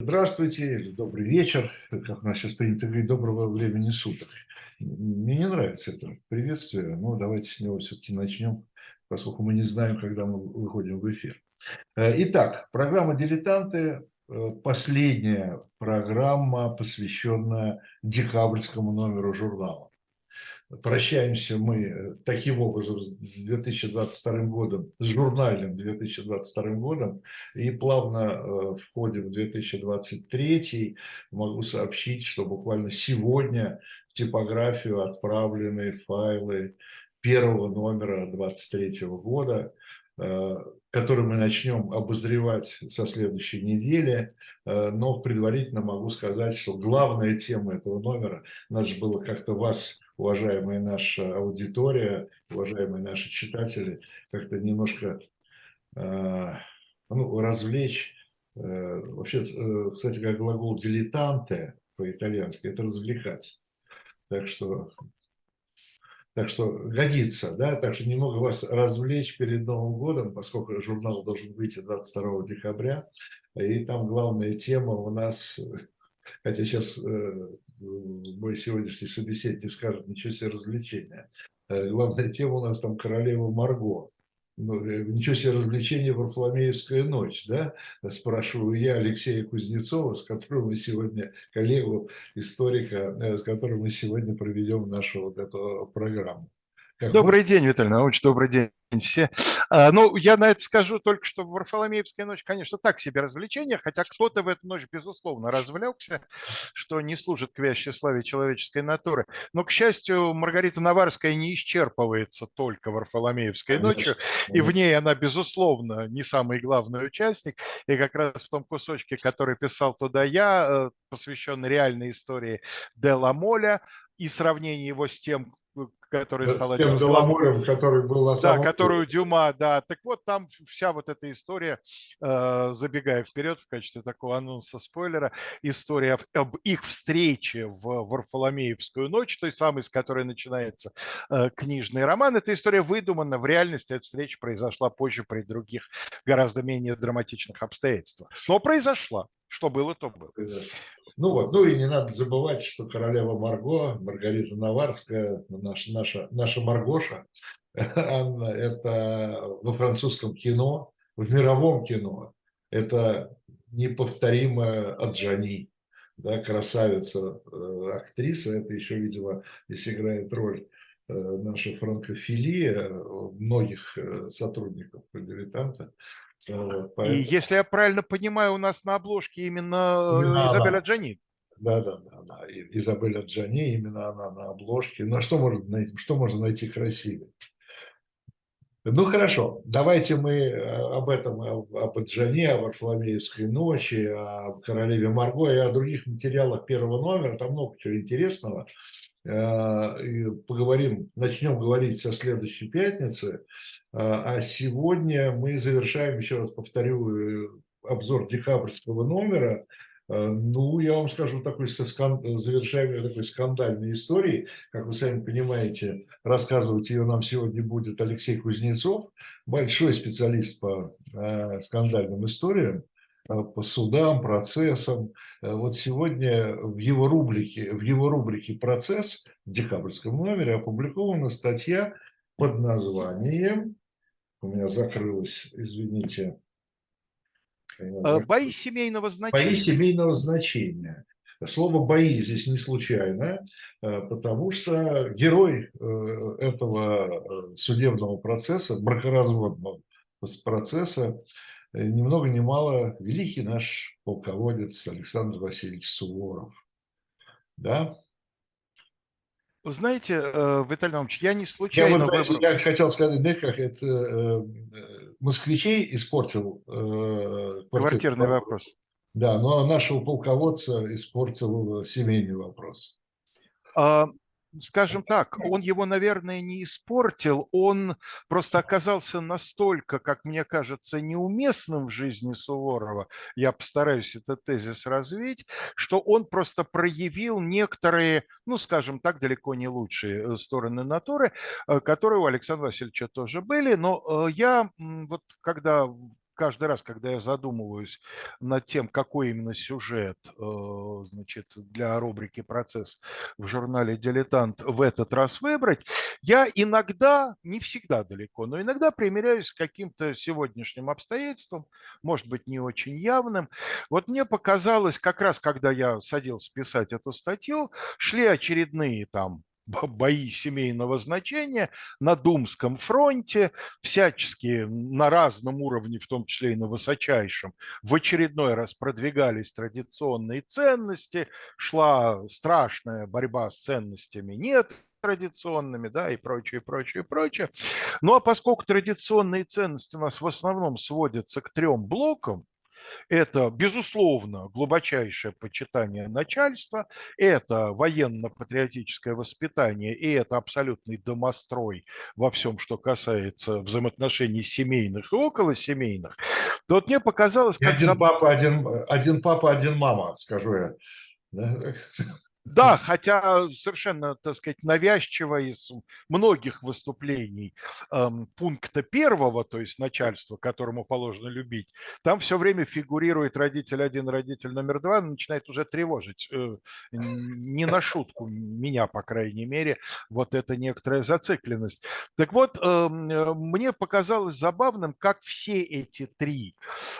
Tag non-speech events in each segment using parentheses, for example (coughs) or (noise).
Здравствуйте, или добрый вечер, как у нас сейчас принято говорить, доброго времени суток. Мне не нравится это приветствие, но давайте с него все-таки начнем, поскольку мы не знаем, когда мы выходим в эфир. Э, итак, программа «Дилетанты» э, – последняя программа, посвященная декабрьскому номеру журнала. Прощаемся мы э, таким образом с 2022 годом, с журнальным 2022 годом, и плавно э, входим в 2023. Могу сообщить, что буквально сегодня в типографию отправлены файлы первого номера 2023 года, э, который мы начнем обозревать со следующей недели, но предварительно могу сказать, что главная тема этого номера, надо же было как-то вас уважаемая наша аудитория, уважаемые наши читатели, как-то немножко э, ну, развлечь. Э, вообще, э, кстати, как глагол «дилетанте» по-итальянски – это «развлекать». Так что, так что годится, да, так что немного вас развлечь перед Новым годом, поскольку журнал должен выйти 22 декабря, и там главная тема у нас, хотя сейчас мой сегодняшний собеседник скажет, ничего себе развлечения. Э, главная тема у нас там королева Марго. Ну, э, ничего себе развлечение Варфоломеевская ночь, да? Спрашиваю я Алексея Кузнецова, с которым мы сегодня, коллегу, историка, э, с которым мы сегодня проведем нашу вот эту программу. Как добрый можно? день, Виталий Наумович, добрый день все. А, ну, я на это скажу только, что Варфоломеевская ночь, конечно, так себе развлечение, хотя кто-то в эту ночь, безусловно, развлекся, что не служит к вящей славе человеческой натуры. Но, к счастью, Маргарита Наварская не исчерпывается только Варфоломеевской ночью, и в ней она, безусловно, не самый главный участник. И как раз в том кусочке, который писал туда я, э, посвященный реальной истории Дела Моля, и сравнение его с тем, который стал... С тем Беломорем, который был на самом... Да, которую Дюма, да. Так вот, там вся вот эта история, э, забегая вперед в качестве такого анонса спойлера, история об их встрече в Варфоломеевскую ночь, той самой, с которой начинается э, книжный роман. Эта история выдумана. В реальности эта встреча произошла позже при других, гораздо менее драматичных обстоятельствах. Но произошла. Что было, то было. Ну вот, ну и не надо забывать, что королева Марго, Маргарита Наварская, наша, наша, наша Маргоша, (laughs) Анна, это во французском кино, в мировом кино, это неповторимая Аджани, да, красавица, э, актриса, это еще, видимо, здесь играет роль э, наша франкофилия многих э, сотрудников дилетанта. Поэтому... И если я правильно понимаю, у нас на обложке именно, именно Джани. Да, да, да, да. Изабелля Джани, именно она на обложке. Ну а что можно найти, что можно найти красивее? Ну хорошо, давайте мы э, об этом, об Джане, о Варфоломеевской ночи, о королеве Марго и о других материалах первого номера. Там много чего интересного. Э, поговорим, начнем говорить со следующей пятницы. Э, а сегодня мы завершаем, еще раз повторю, обзор декабрьского номера. Ну, я вам скажу, такой со скан... завершаем такой скандальной истории. Как вы сами понимаете, рассказывать ее нам сегодня будет Алексей Кузнецов, большой специалист по скандальным историям. Э, по судам, процессам. Э, вот сегодня в его рубрике, в его рубрике «Процесс» в декабрьском номере опубликована статья под названием, у меня закрылась, извините. Э, бои семейного значения. Бои семейного значения. Слово «бои» здесь не случайно, потому что герой этого судебного процесса, бракоразводного процесса, Э, ни много ни мало великий наш полководец Александр Васильевич Суворов. Да? Знаете, э, Виталий Иванович, я не случайно я, выбрал... Я хотел сказать, знаете, как это э, москвичей испортил... Квартирный вопрос. Да, но нашего полководца испортил семейный вопрос. А, скажем так, он его, наверное, не испортил, он просто оказался настолько, как мне кажется, неуместным в жизни Суворова, я постараюсь этот тезис развить, что он просто проявил некоторые, ну, скажем так, далеко не лучшие э, стороны натуры, э, которые у Александра Васильевича тоже были, но э, я вот когда каждый раз, когда я задумываюсь над тем, какой именно сюжет значит, для рубрики «Процесс» в журнале «Дилетант» в этот раз выбрать, я иногда, не всегда далеко, но иногда примеряюсь к каким-то сегодняшним обстоятельствам, может быть, не очень явным. Вот мне показалось, как раз когда я садился писать эту статью, шли очередные там бои семейного значения на Думском фронте, всячески на разном уровне, в том числе и на высочайшем, в очередной раз продвигались традиционные ценности, шла страшная борьба с ценностями нет традиционными, да, и прочее, прочее, прочее. Ну а поскольку традиционные ценности у нас в основном сводятся к трем блокам, это, безусловно, глубочайшее почитание начальства, это военно-патриотическое воспитание, и это абсолютный домострой во всем, что касается взаимоотношений семейных и околосемейных, то вот мне показалось... Как один, заб... папа, один, один папа, один мама, скажу я. (laughs) Да, хотя совершенно, так сказать, навязчиво из многих выступлений эм, пункта первого, то есть начальства, которому положено любить, там все время фигурирует родитель один, родитель номер два, начинает уже тревожить, э, не на шутку, меня, по крайней мере, вот эта некоторая зацикленность. Так вот, э, мне показалось забавным, как все эти три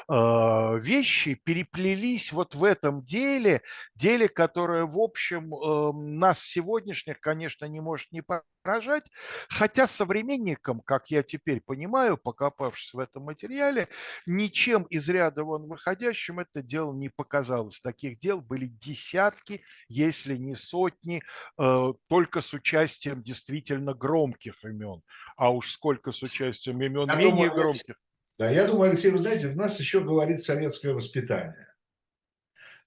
э, вещи переплелись вот в этом деле, деле, которое, в общем, общем, эм, нас сегодняшних, конечно, не может не поражать, хотя современникам, как я теперь понимаю, покопавшись в этом материале, ничем из ряда вон выходящим это дело не показалось. Таких дел были десятки, если не сотни, э, только с участием действительно громких имен. А уж сколько с участием имен я менее думаю, громких. Да, я думаю, Алексей, вы знаете, у нас еще говорит советское воспитание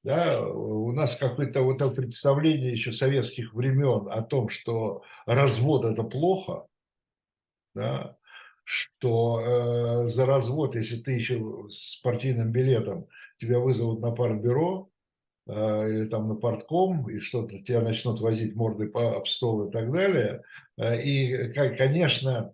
да, у нас какое-то вот это представление еще советских времен о том, что развод это плохо, да, что э, за развод, если ты еще с партийным билетом, тебя вызовут на партбюро э, или там на партком, и что-то тебя начнут возить мордой по об стол и так далее. Э, и, конечно,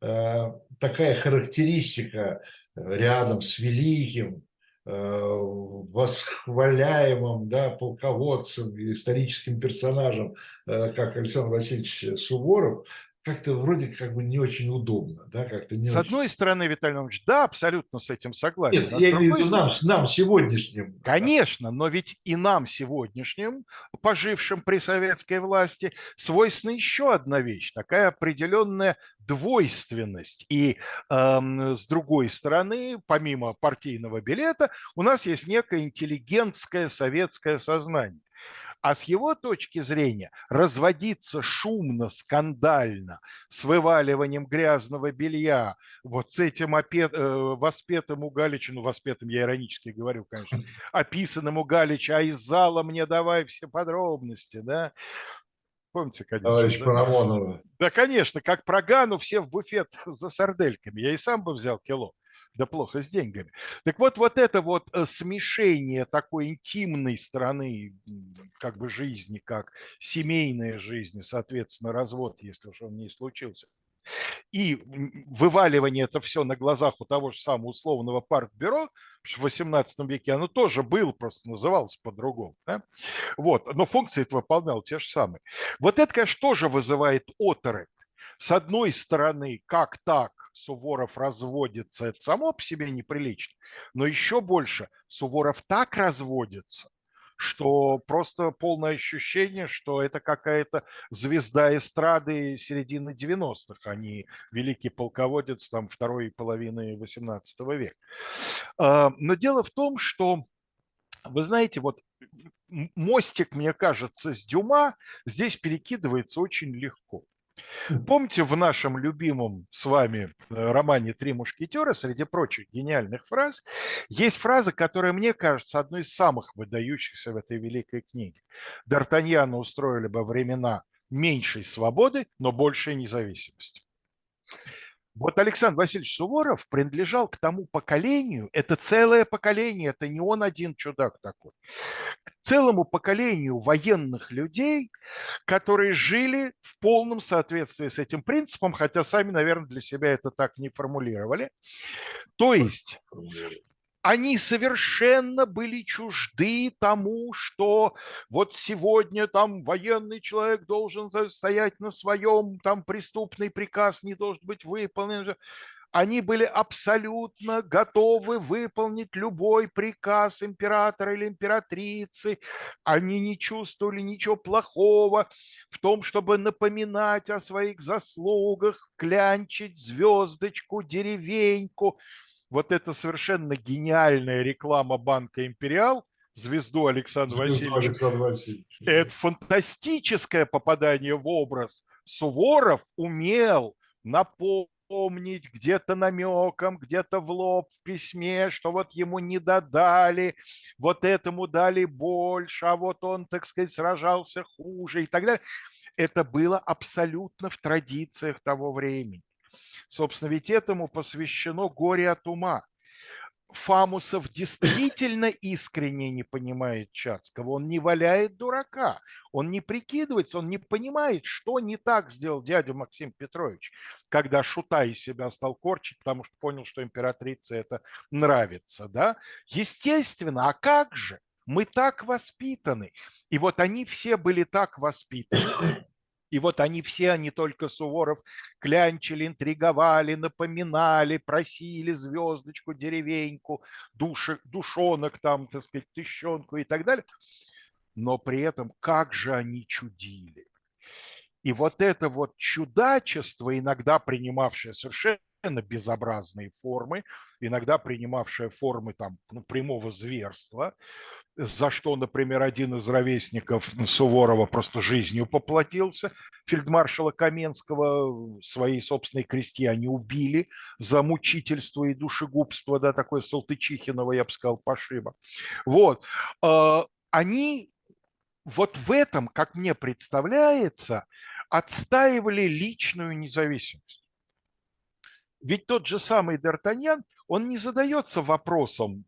э, такая характеристика рядом с великим, восхваляемым да, полководцем, историческим персонажем, э, как Александр Васильевич Суворов, как-то вроде как бы не очень удобно. Да, как-то не с очень... одной стороны, Виталий Иванович, да, абсолютно с этим согласен. Нет, а я имею в виду нам, нам сегодняшним. Конечно, но ведь и нам сегодняшним, пожившим при советской власти, свойственна еще одна вещь, такая определенная двойственность. И э, с другой стороны, помимо партийного билета, у нас есть некое интеллигентское советское сознание. А с его точки зрения разводиться шумно, скандально, с вываливанием грязного белья, вот с этим опет, э, воспетым у Галича, ну, воспетым я иронически говорю, конечно, (laughs) описанным у Галича, а из зала мне давай все подробности, да, Помните, конечно. Товарищ да? Парамонова. Да, конечно, как про Гану все в буфет за сардельками. Я и сам бы взял кило. Да плохо с деньгами. Так вот, вот это вот э, смешение такой интимной стороны как бы жизни, как семейная жизнь, соответственно, развод, если уж он не случился, и вываливание это все на глазах у того же самого условного партбюро, в 18 веке оно тоже было, просто называлось по-другому. Да? Вот, но функции это выполнял те же самые. Вот это, конечно, тоже вызывает оторопь. С одной стороны, как так Суворов разводится, это само по себе неприлично, но еще больше Суворов так разводится, что просто полное ощущение, что это какая-то звезда эстрады середины 90-х, а не великий полководец там второй половины 18 века. А, но дело в том, что вы знаете, вот мостик, мне кажется, с Дюма здесь перекидывается очень легко. Помните в нашем любимом с вами э, романе «Три мушкетера» среди прочих гениальных фраз есть фраза, которая, мне кажется, одной из самых выдающихся в этой великой книге. Д'Артаньяна устроили бы времена меньшей свободы, но большей независимости. Вот Александр Васильевич Суворов принадлежал к тому поколению, это целое поколение, это не он один чудак такой, к целому поколению военных людей, которые жили в полном соответствии с этим принципом, хотя сами, наверное, для себя это так не формулировали. То есть они совершенно были чужды тому, что вот сегодня там военный человек должен стоять на своем, там преступный приказ не должен быть выполнен. Они были абсолютно готовы выполнить любой приказ императора или императрицы. Они не чувствовали ничего плохого в том, чтобы напоминать о своих заслугах, клянчить звездочку, деревеньку – вот эта совершенно гениальная реклама банка «Империал», звезду Александра Васильевича. Александра Васильевича. Это фантастическое попадание в образ. Суворов умел напомнить где-то намеком, где-то в лоб в письме, что вот ему не додали, вот этому дали больше, а вот он, так сказать, сражался хуже и так далее. Это было абсолютно в традициях того времени. Собственно, ведь этому посвящено горе от ума. Фамусов действительно искренне не понимает Чацкого, он не валяет дурака, он не прикидывается, он не понимает, что не так сделал дядя Максим Петрович, когда шута из себя стал корчить, потому что понял, что императрице это нравится. Да? Естественно, а как же? Мы так воспитаны. И вот они все были так воспитаны, и вот они все, они только Суворов, клянчили, интриговали, напоминали, просили звездочку, деревеньку, душек, душонок там, так сказать, тыщенку и так далее. Но при этом как же они чудили. И вот это вот чудачество, иногда принимавшее совершенно безобразные формы, иногда принимавшее формы там, ну, прямого зверства, за что, например, один из ровесников Суворова просто жизнью поплатился. Фельдмаршала Каменского свои собственные крестьяне убили за мучительство и душегубство, да, такое Салтычихиново, я бы сказал, пошиба. Вот. А, они вот в этом, как мне представляется, отстаивали личную независимость. Ведь тот же самый Д'Артаньян, он не задается вопросом,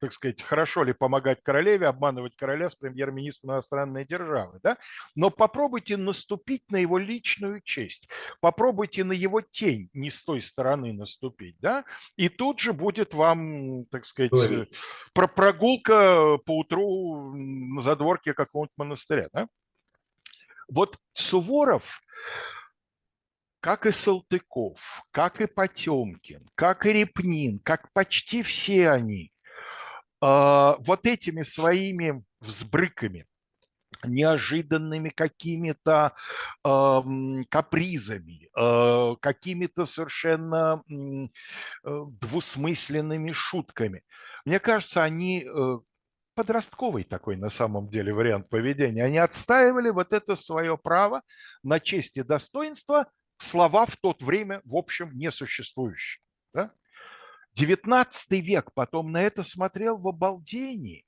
так сказать, хорошо ли помогать королеве, обманывать короля с премьер-министром иностранной державы, да? но попробуйте наступить на его личную честь, попробуйте на его тень не с той стороны наступить, да, и тут же будет вам, так сказать, Ой. про прогулка по утру на задворке какого-нибудь монастыря, да? Вот Суворов, как и Салтыков, как и Потемкин, как и Репнин, как почти все они, а, вот этими своими взбрыками, неожиданными какими-то э, капризами, э, какими-то совершенно э, двусмысленными шутками. Мне кажется, они э, подростковый такой на самом деле вариант поведения. Они отстаивали вот это свое право на честь и достоинство, слова в то время, в общем, несуществующие. Да? 19 век потом на это смотрел в обалдении.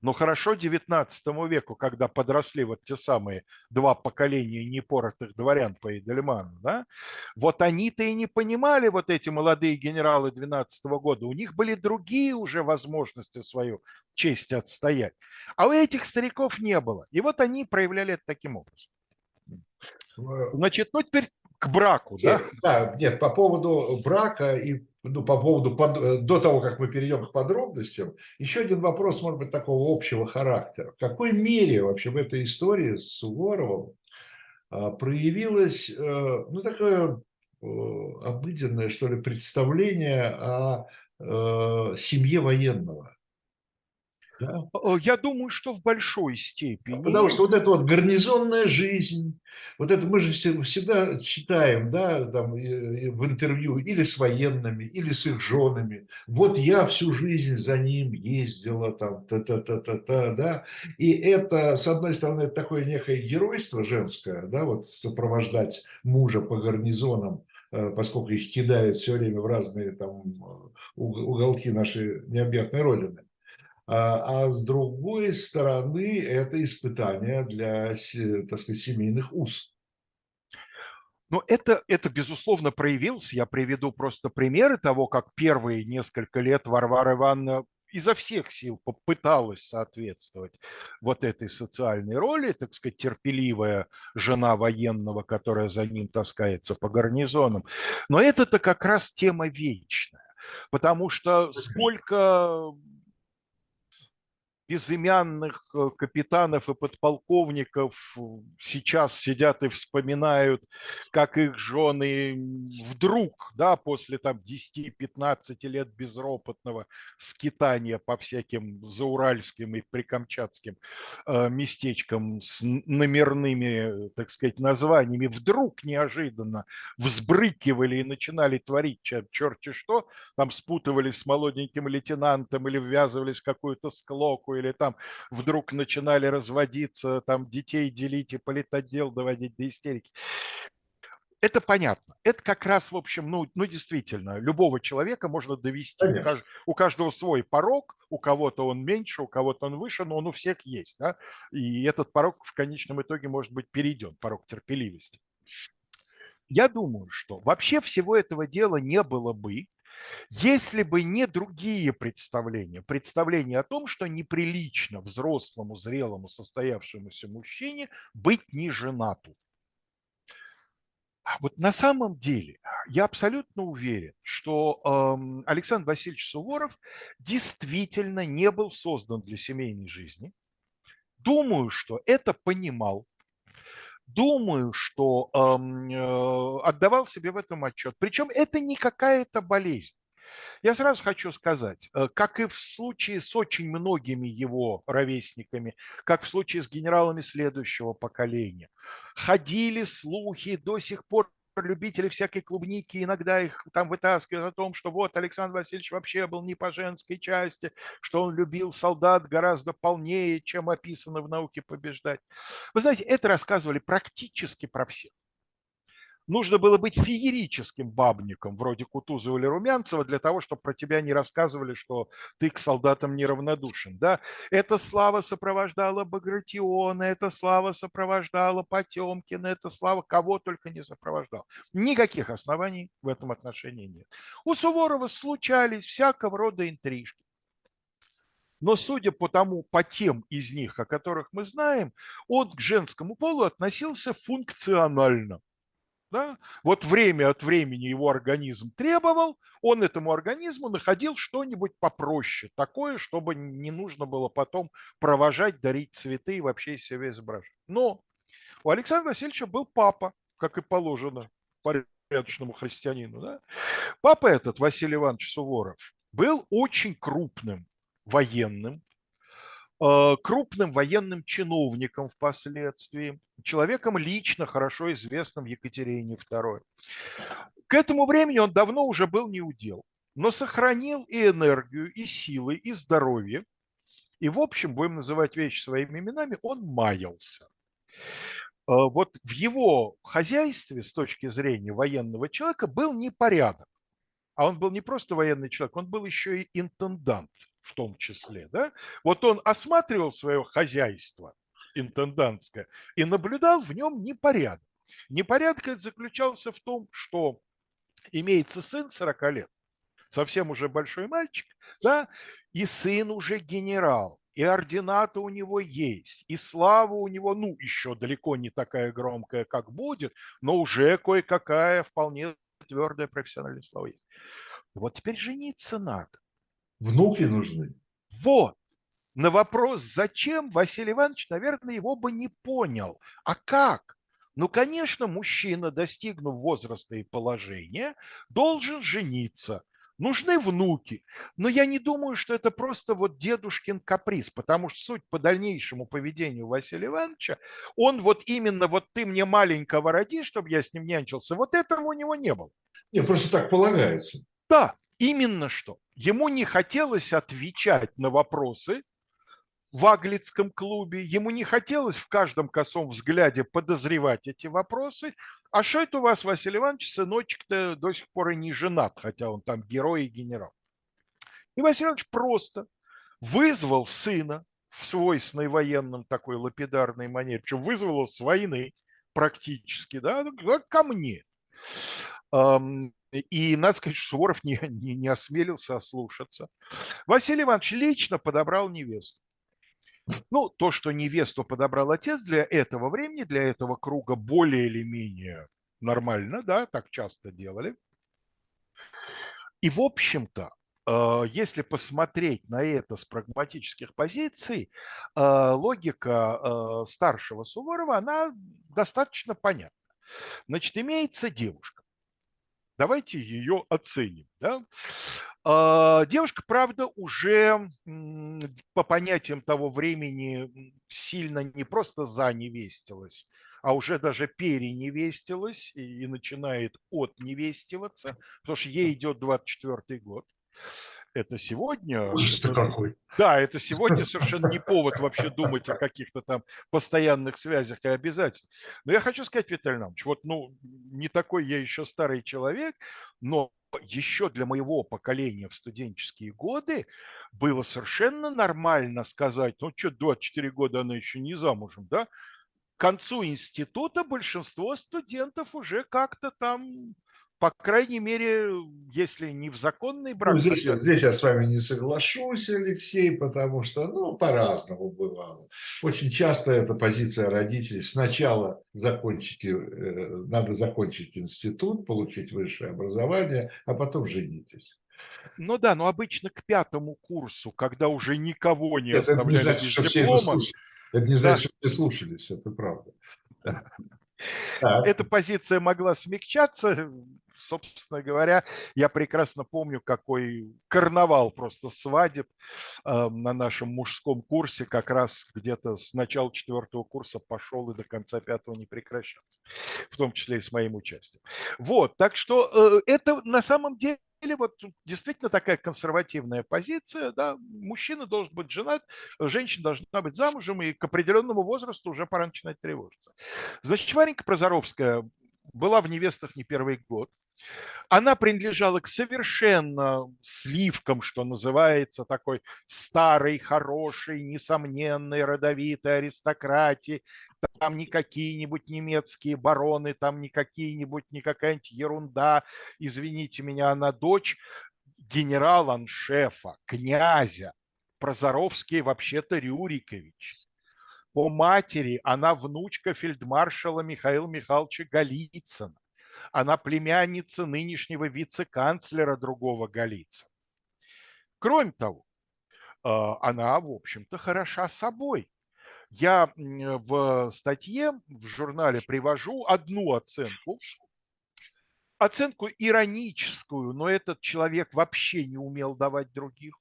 Но хорошо 19 веку, когда подросли вот те самые два поколения непоротых дворян по Эдельману, да, вот они-то и не понимали, вот эти молодые генералы 12 года, у них были другие уже возможности свою честь отстоять. А у этих стариков не было. И вот они проявляли это таким образом. Значит, ну теперь к браку, да? Да, нет, по поводу брака и ну, по поводу, под, э, до того, как мы перейдем к подробностям, еще один вопрос, может быть, такого общего характера. В какой мере вообще в этой истории с Суворовым а, проявилось, э, ну, такое э, обыденное, что ли, представление о семье военного? Да? Я думаю, что в большой степени. Потому что вот эта вот гарнизонная жизнь, вот это мы же всегда читаем, да, там в интервью или с военными, или с их женами. Вот я всю жизнь за ним ездила, там, та-та-та-та-та, да. И это, с одной стороны, это такое некое геройство женское, да, вот сопровождать мужа по гарнизонам, э, поскольку их кидают все время в разные там уголки нашей необъятной родины. А, а с другой стороны, это испытание для, так сказать, семейных уз. Но это, это, безусловно, проявилось. Я приведу просто примеры того, как первые несколько лет Варвара Ивановна изо всех сил попыталась соответствовать вот этой социальной роли, так сказать, терпеливая жена военного, которая за ним таскается по гарнизонам. Но это-то как раз тема вечная, потому что сколько безымянных э, капитанов и подполковников сейчас сидят и вспоминают, как их жены вдруг, да, после там 10-15 лет безропотного скитания по всяким зауральским и прикамчатским э, местечкам с номерными, так сказать, названиями, вдруг неожиданно взбрыкивали и начинали творить черти что, там спутывались с молоденьким лейтенантом или ввязывались в какую-то склоку или там вдруг начинали разводиться, там детей делить и политотдел доводить до истерики. Это понятно. Это как раз, в общем, ну, ну действительно, любого человека можно довести. У, кажд... у каждого свой порог, у кого-то он меньше, у кого-то он выше, но он у всех есть. Да? И этот порог в конечном итоге может быть перейден, порог терпеливости. Я думаю, что вообще всего этого дела не было бы, если бы не другие представления, представления о том, что неприлично взрослому, зрелому, состоявшемуся мужчине быть не женату. Вот на самом деле я абсолютно уверен, что э, Александр Васильевич Суворов действительно не был создан для семейной жизни. Думаю, что это понимал думаю, что э, отдавал себе в этом отчет. Причем это не какая-то болезнь. Я сразу хочу сказать, э, как и в случае с очень многими его ровесниками, как в случае с генералами следующего поколения, ходили слухи до сих пор любители всякой клубники, иногда их там вытаскивают о том, что вот Александр Васильевич вообще был не по женской части, что он любил солдат гораздо полнее, чем описано в науке побеждать. Вы знаете, это рассказывали практически про всех нужно было быть феерическим бабником, вроде Кутузова или Румянцева, для того, чтобы про тебя не рассказывали, что ты к солдатам неравнодушен. Да? Эта слава сопровождала Багратиона, эта слава сопровождала Потемкина, эта слава кого только не сопровождала. Никаких оснований в этом отношении нет. У Суворова случались всякого рода интрижки. Но судя по тому, по тем из них, о которых мы знаем, он к женскому полу относился функционально. Да? Вот время от времени его организм требовал, он этому организму находил что-нибудь попроще, такое, чтобы не нужно было потом провожать, дарить цветы и вообще из себя изображать. Но у Александра Васильевича был папа, как и положено порядочному христианину. Да? Папа этот, Василий Иванович Суворов, был очень крупным военным, крупным военным чиновником впоследствии, человеком лично хорошо известным Екатерине II. К этому времени он давно уже был неудел, но сохранил и энергию, и силы, и здоровье. И, в общем, будем называть вещи своими именами, он маялся. Э, вот в его хозяйстве с точки зрения военного человека был непорядок. А он был не просто военный человек, он был еще и интендант в том числе. Да? Вот он осматривал свое хозяйство интендантское и наблюдал в нем непорядок. Непорядок заключался в том, что имеется сын 40 лет, совсем уже большой мальчик, да, и сын уже генерал, и ордината у него есть, и слава у него, ну, еще далеко не такая громкая, как будет, но уже кое-какая вполне твердая профессиональная слава есть. Вот теперь жениться надо. Внуки нужны. Вот. На вопрос, зачем, Василий Иванович, наверное, его бы не понял. А как? Ну, конечно, мужчина, достигнув возраста и положения, должен жениться. Нужны внуки. Но я не думаю, что это просто вот дедушкин каприз, потому что суть по дальнейшему поведению Василия Ивановича, он вот именно вот ты мне маленького роди, чтобы я с ним нянчился, вот этого у него не было. Не, просто так полагается. Да, Именно что. Ему не хотелось отвечать на вопросы в Аглицком клубе, ему не хотелось в каждом косом взгляде подозревать эти вопросы. А что это у вас, Василий Иванович, сыночек-то до сих пор и не женат, хотя он там герой и генерал. И Василий Иванович просто вызвал сына в свойственной военном такой лапидарной манере, причем вызвал его с войны, практически, да, ко мне. И надо сказать, что Суворов не, не, не осмелился ослушаться. Василий Иванович лично подобрал невесту. Ну, то, что невесту подобрал отец для этого времени, для этого круга более или менее нормально, да, так часто делали. И, в общем-то, э, если посмотреть на это с прагматических позиций, э, логика э, старшего Суворова, она достаточно понятна. Значит, имеется девушка. Давайте ее оценим. Да? А, девушка, правда, уже по понятиям того времени сильно не просто заневестилась, а уже даже переневестилась и начинает отневестиваться, потому что ей идет 24 год это сегодня... Ужас-то какой. Да, это сегодня совершенно не повод вообще думать о каких-то там постоянных связях и обязательствах. Но я хочу сказать, Виталий Иванович, вот, ну, не такой я еще старый человек, но еще для моего поколения в студенческие годы было совершенно нормально сказать, ну, что, 24 года она еще не замужем, да? К концу института большинство студентов уже как-то там по крайней мере, если не в законный брак. Ну, здесь, здесь я с вами не соглашусь, Алексей, потому что, ну, по-разному бывало. Очень часто эта позиция родителей. Сначала закончите, э, надо закончить институт, получить высшее образование, а потом женитесь. Ну да, но обычно к пятому курсу, когда уже никого не это оставляли не значит, без диплома. Это не значит, да. что все слушались, это правда. (laughs) Эта позиция могла смягчаться, собственно говоря, я прекрасно помню, какой карнавал просто свадеб э, на нашем мужском курсе, как раз где-то с начала четвертого курса пошел и до конца пятого не прекращался, в том числе и с моим участием. Вот, так что э, это на самом деле вот действительно такая консервативная позиция, да, мужчина должен быть женат, женщина должна быть замужем, и к определенному возрасту уже пора начинать тревожиться. Значит, Варенька Прозоровская была в невестах не первый год. Она принадлежала к совершенно сливкам, что называется, такой старой, хорошей, несомненной, родовитой аристократии. Там не какие-нибудь немецкие бароны, там не какие-нибудь, не какая-нибудь ерунда. Извините меня, она дочь генерала-аншефа, князя. Прозоровский вообще-то Рюрикович. По матери она внучка фельдмаршала Михаила Михайловича Голицына. Она племянница нынешнего вице-канцлера другого Голицына. Кроме того, а, она, в общем-то, хороша собой. Я в статье в журнале привожу одну оценку, оценку ироническую, но этот человек вообще не умел давать других.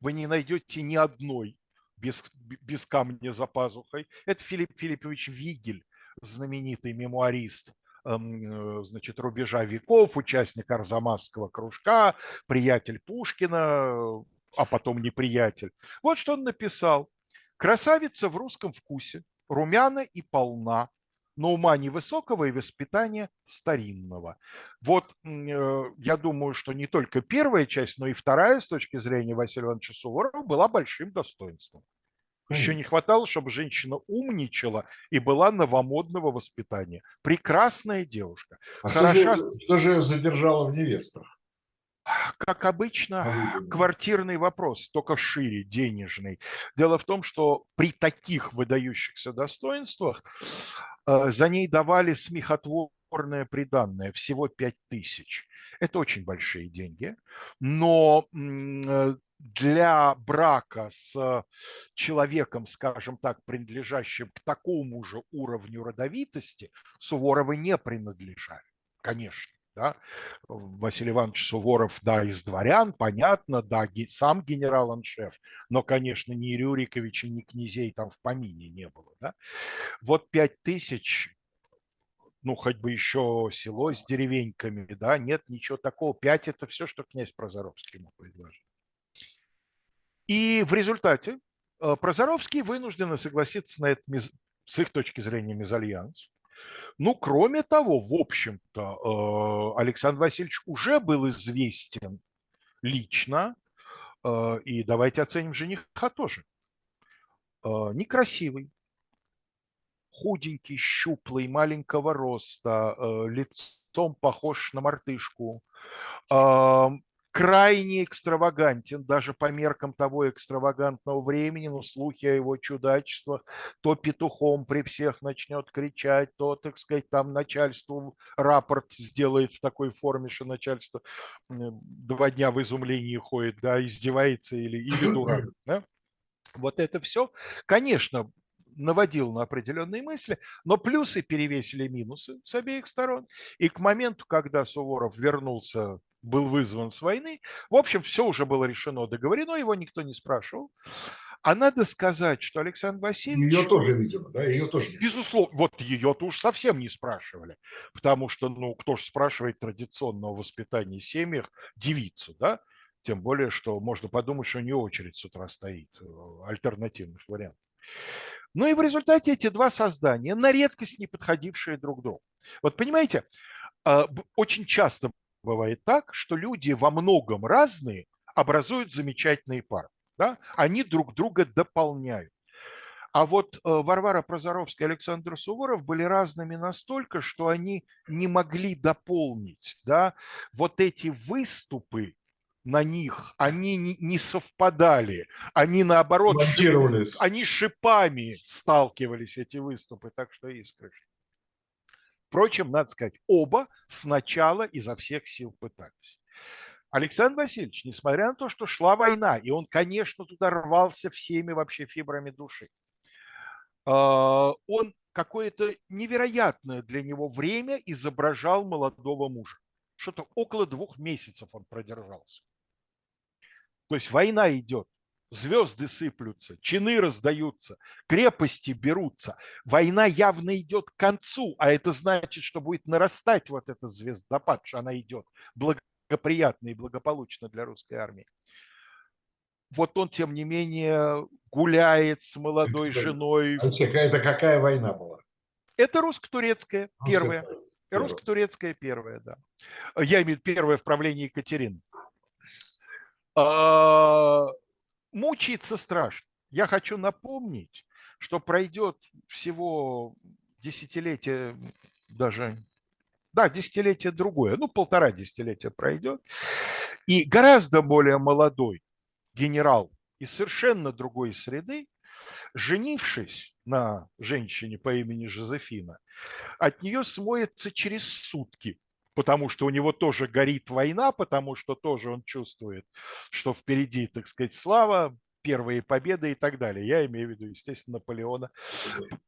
Вы не найдете ни одной без, без камня за пазухой. Это Филипп Филиппович Вигель, знаменитый мемуарист э, значит, рубежа веков, участник Арзамасского кружка, приятель Пушкина, а потом неприятель. Вот что он написал. Красавица в русском вкусе, румяна и полна, но ума невысокого и воспитания старинного. Вот э, я думаю, что не только первая часть, но и вторая с точки зрения Василия Ивановича Суворова была большим достоинством. Еще не хватало, чтобы женщина умничала и была новомодного воспитания. Прекрасная девушка. А Хороша... что, же, что же задержало в невестах? Как обычно, квартирный вопрос, только шире, денежный. Дело в том, что при таких выдающихся достоинствах э, за ней давали смехотворное приданное, всего 5 тысяч. Это очень большие деньги, но э, для брака с человеком, скажем так, принадлежащим к такому же уровню родовитости, Суворовы не принадлежали, конечно. Да? Василий Иванович Суворов, да, из дворян, понятно, да, сам генерал-аншеф, но, конечно, ни Рюриковича, ни князей там в помине не было. Да? Вот пять тысяч, ну, хоть бы еще село с деревеньками, да, нет ничего такого. Пять – это все, что князь Прозоровский ему предложил. И в результате э, Прозоровский вынуждены согласиться на этот, с их точки зрения, мезальянс. Ну, кроме того, в общем-то, э, Александр Васильевич уже был известен лично, э, и давайте оценим жениха тоже. Некрасивый, худенький, щуплый, маленького роста, лицом похож на мартышку, крайне экстравагантен, даже по меркам того экстравагантного времени, но слухи о его чудачествах, то петухом при всех начнет кричать, то, так сказать, там начальству рапорт сделает в такой форме, что начальство два дня в изумлении ходит, да, издевается или, или дурак, да? Вот это все, конечно, наводил на определенные мысли, но плюсы перевесили минусы с обеих сторон. И к моменту, когда Суворов вернулся был вызван с войны. В общем, все уже было решено, договорено, его никто не спрашивал. А надо сказать, что Александр Васильевич... Ее тоже, видимо, да? Ее тоже. Безусловно. Вот ее-то уж совсем не спрашивали. Потому что, ну, кто же спрашивает традиционного воспитания в семьях девицу, да? Тем более, что можно подумать, что не очередь с утра стоит э, альтернативных вариантов. Ну и в результате эти два создания, на редкость не подходившие друг другу. Вот понимаете, а, очень часто бывает так, что люди во многом разные образуют замечательные пары. Да? Они друг друга дополняют. А вот э, Варвара Прозоровская и Александр Суворов были разными настолько, что они не могли дополнить. Да? Вот эти выступы на них, они не совпадали. Они наоборот, они шипами сталкивались, эти выступы. Так что искры. Впрочем, надо сказать, оба сначала изо всех сил пытались. Александр Васильевич, несмотря на то, что шла война, и он, конечно, туда рвался всеми вообще фибрами души, а, он какое-то невероятное для него время изображал молодого мужа. Что-то около двух месяцев он продержался. То есть война идет, звезды сыплются, чины раздаются, крепости берутся. Война явно идет к концу, а это значит, что будет нарастать вот этот звездопад, что она идет благоприятно и благополучно для русской армии. Вот он, тем не менее, гуляет с молодой женой. Алексей, это какая война была? Это русско-турецкая, первая. Русско-турецкая первая, да. Я имею в виду первое в правлении Екатерины. А, мучиться страшно. Я хочу напомнить, что пройдет всего десятилетие, даже, да, десятилетие другое, ну, полтора десятилетия пройдет, и гораздо более молодой генерал из совершенно другой среды, женившись на женщине по имени Жозефина, от нее смоется через сутки потому что у него тоже горит война, потому что тоже он чувствует, что впереди, так сказать, слава, первые победы и так далее. Я имею в виду, естественно, Наполеона,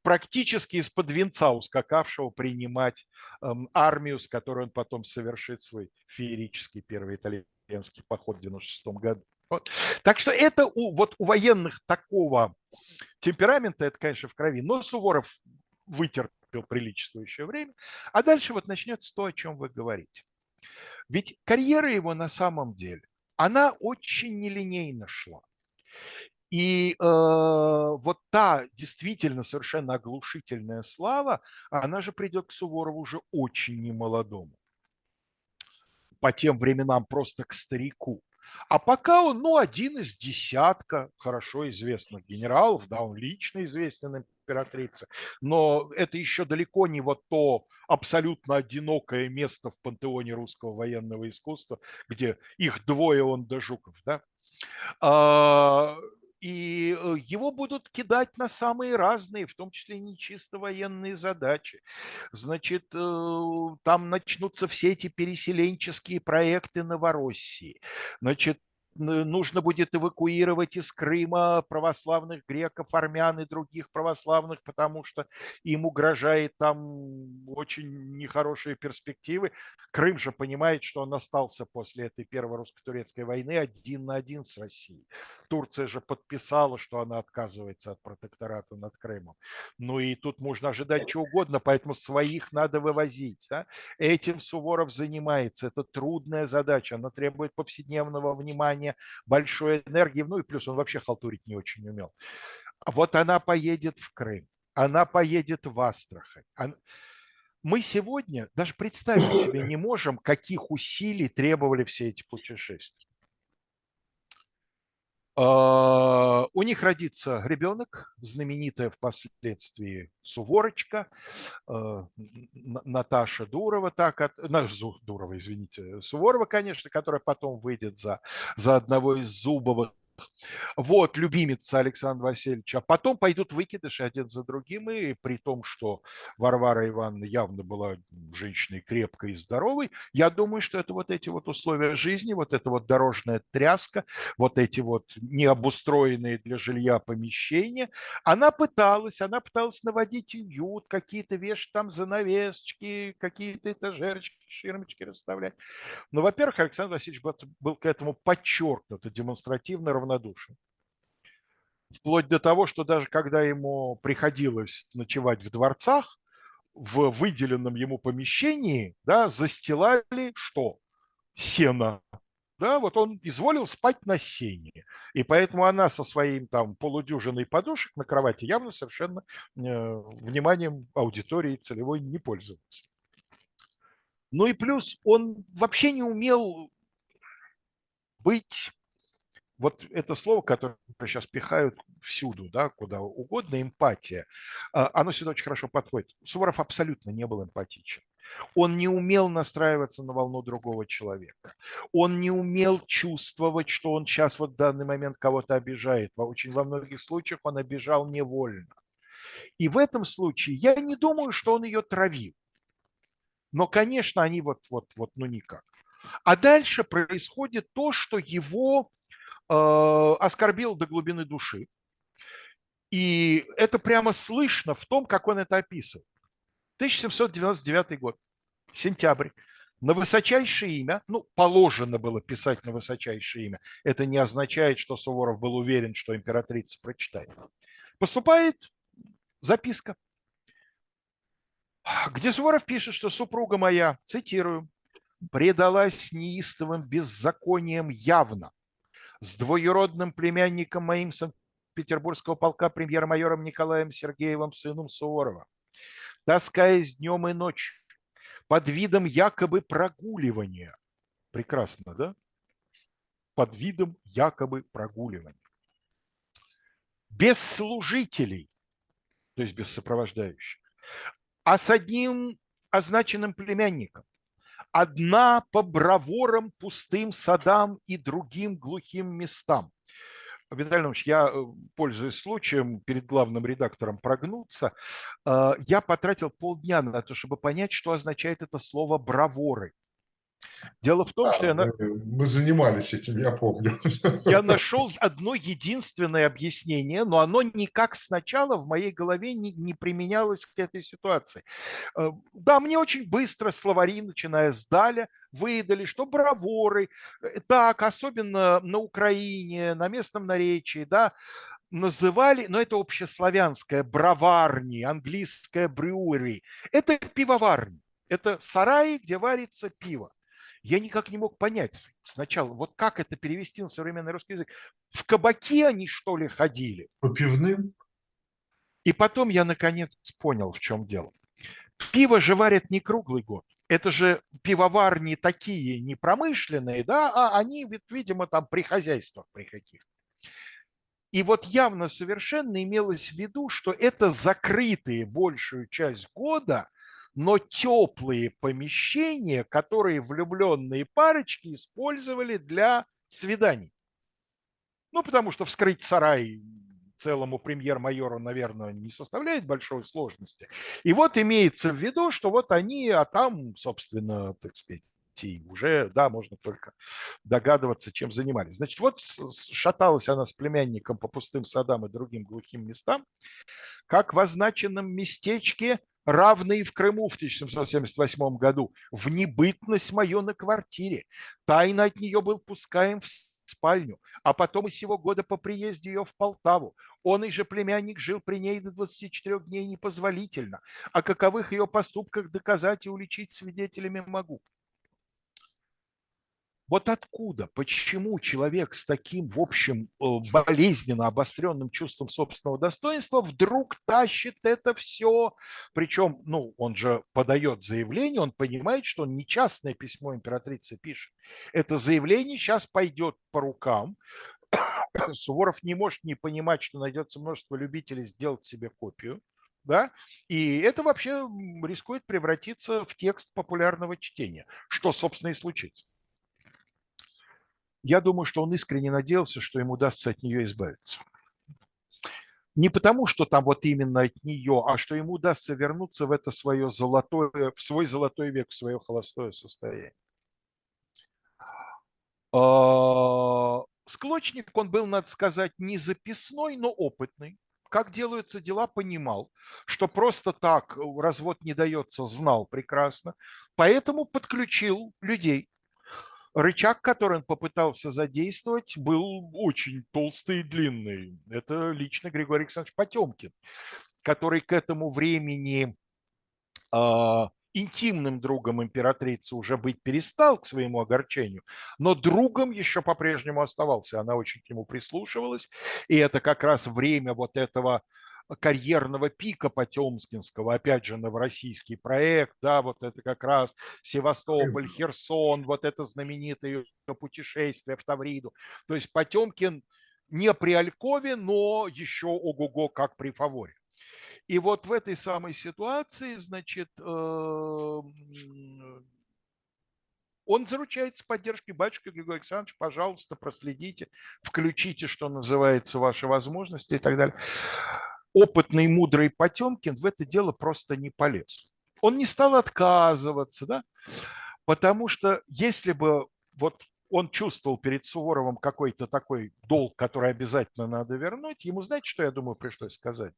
практически из-под венца ускакавшего принимать эм, армию, с которой он потом совершит свой феерический первый итальянский поход в 96 году. Вот. Так что это у, вот у военных такого темперамента, это, конечно, в крови. Но Суворов вытерпел приличествующее время. А дальше вот начнется то, о чем вы говорите. Ведь карьера его на самом деле, она очень нелинейно шла. И э, вот та действительно совершенно оглушительная слава, она же придет к Суворову уже очень немолодому. По тем временам просто к старику. А пока он, ну, один из десятка хорошо известных генералов, да, он лично известен императрице, но это еще далеко не вот то абсолютно одинокое место в пантеоне русского военного искусства, где их двое, он да Жуков, да. И э, его будут кидать на самые разные, в том числе не чисто военные задачи. Значит, э, там начнутся все эти переселенческие проекты Новороссии. Значит, нужно будет эвакуировать из Крыма православных греков, армян и других православных, потому что им угрожает там очень нехорошие перспективы. Крым же понимает, что он остался после этой первой русско-турецкой войны один на один с Россией. Турция же подписала, что она отказывается от протектората над Крымом. Ну и тут можно ожидать чего угодно, поэтому своих надо вывозить. Да? Этим Суворов занимается. Это трудная задача, она требует повседневного внимания внимания, большой энергии, ну и плюс он вообще халтурить не очень умел. Вот она поедет в Крым, она поедет в Астрахань. Мы сегодня даже представить себе не можем, каких усилий требовали все эти путешествия. А, у них родится ребенок, знаменитая впоследствии Суворочка, а, Наташа Дурова, так, Дурова, извините, Суворова, конечно, которая потом выйдет за, за одного из Зубовых вот, любимица Александра Васильевича. А потом пойдут выкидыши один за другим, и при том, что Варвара Ивановна явно была женщиной крепкой и здоровой, я думаю, что это вот эти вот условия жизни, вот эта вот дорожная тряска, вот эти вот необустроенные для жилья помещения, она пыталась, она пыталась наводить уют, какие-то вешать там занавесочки, какие-то этажерочки, ширмочки расставлять. Но, во-первых, Александр Васильевич был к этому подчеркнуто демонстративно равнодушен. Вплоть до того, что даже когда ему приходилось ночевать в дворцах, в выделенном ему помещении да, застилали что? Сено. Да, вот он изволил спать на сене. И поэтому она со своим там полудюжиной подушек на кровати явно совершенно э, вниманием аудитории целевой не пользовалась. Ну и плюс он вообще не умел быть вот это слово, которое сейчас пихают всюду, да, куда угодно, эмпатия, а, оно сюда очень хорошо подходит. Суворов абсолютно не был эмпатичен. Он не умел настраиваться на волну другого человека. Он не умел чувствовать, что он сейчас вот в данный момент кого-то обижает. Очень во многих случаях он обижал невольно. И в этом случае я не думаю, что он ее травил. Но, конечно, они вот, вот, вот, ну никак. А дальше происходит то, что его э, оскорбило до глубины души. И это прямо слышно в том, как он это описывает. 1799 год, сентябрь. На высочайшее имя, ну, положено было писать на высочайшее имя, это не означает, что Суворов был уверен, что императрица прочитает. Поступает записка где Суворов пишет, что супруга моя, цитирую, предалась неистовым беззаконием явно, с двоюродным племянником моим Санкт-Петербургского полка премьер-майором Николаем Сергеевым, сыном Суворова, таскаясь днем и ночью под видом якобы прогуливания. Прекрасно, да? Под видом якобы прогуливания. Без служителей, то есть без сопровождающих а с одним означенным племянником. Одна по браворам пустым садам и другим глухим местам. Виталий Иванович, я, э, пользуясь случаем, перед главным редактором прогнуться, э, я потратил полдня на то, чтобы понять, что означает это слово «браворы». Дело в том, а, что я... Мы, мы занимались этим, я помню. Я нашел одно единственное объяснение, но оно никак сначала в моей голове не, не применялось к этой ситуации. Э, да, мне очень быстро словари, начиная с Даля, выдали, что браворы, э, так, особенно на Украине, на местном наречии, да, называли, но это общеславянское, броварни, английское брюри, это пивоварни, это сараи, где варится пиво я никак не мог понять сначала, вот как это перевести на современный русский язык. В кабаки они, что ли, ходили? По пивным? И потом я наконец понял, в чем дело. Пиво же варят не круглый год. Это же пивоварни такие не промышленные, да, а они, видимо, там при хозяйствах при каких И вот явно совершенно имелось в виду, что это закрытые большую часть года – но теплые помещения, которые влюбленные парочки использовали для свиданий. Ну, потому что вскрыть сарай целому премьер-майору, наверное, не составляет большой сложности. И вот имеется в виду, что вот они, а там, собственно, так сказать, и уже, да, можно только догадываться, чем занимались. Значит, вот шаталась она с племянником по пустым садам и другим глухим местам, как в означенном местечке равные в Крыму в 1778 году, в небытность мою на квартире. Тайно от нее был пускаем в спальню, а потом из сего года по приезде ее в Полтаву. Он и же племянник жил при ней до 24 дней непозволительно. О каковых ее поступках доказать и уличить свидетелями могу. Вот откуда, почему человек с таким, в общем, э, болезненно обостренным чувством собственного достоинства вдруг тащит это все? Причем, ну, он же подает заявление, он понимает, что он не частное письмо императрицы пишет. Это заявление сейчас пойдет по рукам, (coughs) Суворов не может не понимать, что найдется множество любителей сделать себе копию, да, и это вообще рискует превратиться в текст популярного чтения, что, собственно, и случится. Я думаю, что он искренне надеялся, что ему удастся от нее избавиться. Не потому, что там вот именно от нее, а что ему удастся вернуться в это свое золотое, в свой золотой век, в свое холостое состояние. А, склочник, он был, надо сказать, не записной, но опытный. Как делаются дела, понимал, что просто так развод не дается, знал прекрасно. Поэтому подключил людей. Рычаг, который он попытался задействовать, был очень толстый и длинный. Это лично Григорий Александрович Потемкин, который к этому времени а, интимным другом императрицы уже быть перестал к своему огорчению, но другом еще по-прежнему оставался. Она очень к нему прислушивалась, и это как раз время вот этого карьерного пика Потемкинского, опять же, новороссийский проект, да, вот это как раз Севастополь, Херсон, вот это знаменитое путешествие в Тавриду. То есть Потемкин не при Алькове, но еще ого-го как при Фаворе. И вот в этой самой ситуации, значит, эм, он заручается поддержкой батюшки Григория Александровича, пожалуйста, проследите, включите, что называется, ваши возможности и так далее. Опытный, мудрый Потемкин в это дело просто не полез. Он не стал отказываться, да, потому что если бы вот он чувствовал перед Суворовым какой-то такой долг, который обязательно надо вернуть, ему, знаете, что, я думаю, пришлось сказать?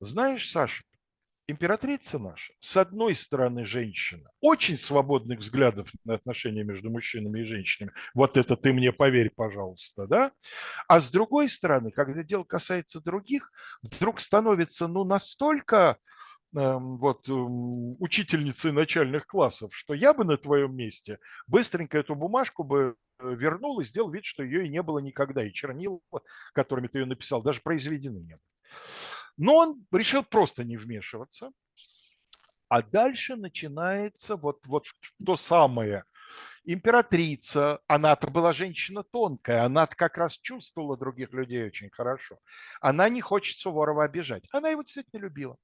Знаешь, Саша, императрица наша, с одной стороны, женщина, очень свободных взглядов на отношения между мужчинами и женщинами, вот это ты мне поверь, пожалуйста, да, а с другой стороны, когда дело касается других, вдруг становится, ну, настолько эм, вот эм, учительницей начальных классов, что я бы на твоем месте быстренько эту бумажку бы э, вернул и сделал вид, что ее и не было никогда, и чернила, которыми ты ее написал, даже произведены не было. Но он решил просто не вмешиваться. А дальше начинается вот, вот то самое. Императрица, она-то была женщина тонкая, она как раз чувствовала других людей очень хорошо. Она не хочет Суворова обижать. Она его действительно любила.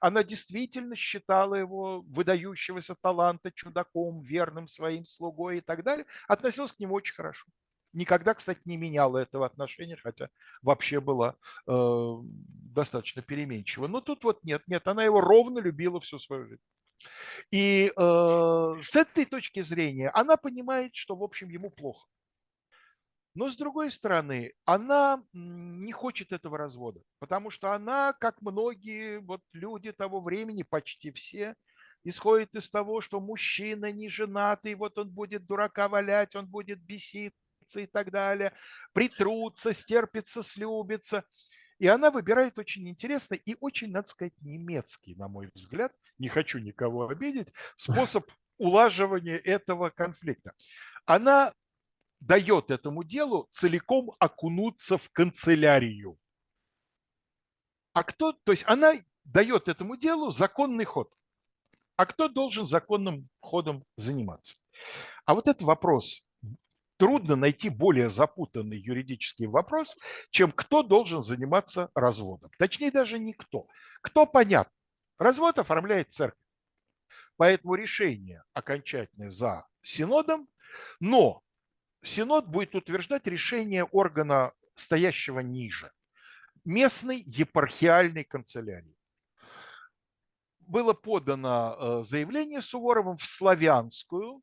Она действительно считала его выдающегося таланта чудаком, верным своим слугой и так далее. Относилась к нему очень хорошо. Никогда, кстати, не меняла этого отношения, хотя вообще была э, достаточно переменчива. Но тут вот нет, нет, она его ровно любила всю свою жизнь. И э, с этой точки зрения она понимает, что, в общем, ему плохо. Но с другой стороны, она не хочет этого развода, потому что она, как многие вот люди того времени, почти все, исходит из того, что мужчина не женатый, вот он будет дурака валять, он будет бесить, и так далее, притрутся, стерпится, слюбится. И она выбирает очень интересный и очень, надо сказать, немецкий, на мой взгляд, не хочу никого обидеть, способ (laughs) улаживания этого конфликта. Она дает этому делу целиком окунуться в канцелярию. А кто, то есть она дает этому делу законный ход. А кто должен законным ходом заниматься? А вот этот вопрос трудно найти более запутанный юридический вопрос, чем кто должен заниматься разводом. Точнее, даже никто. Кто понятно. Развод оформляет церковь. Поэтому решение окончательное за синодом, но синод будет утверждать решение органа, стоящего ниже, местной епархиальной канцелярии. Было подано э, заявление Суворовым в славянскую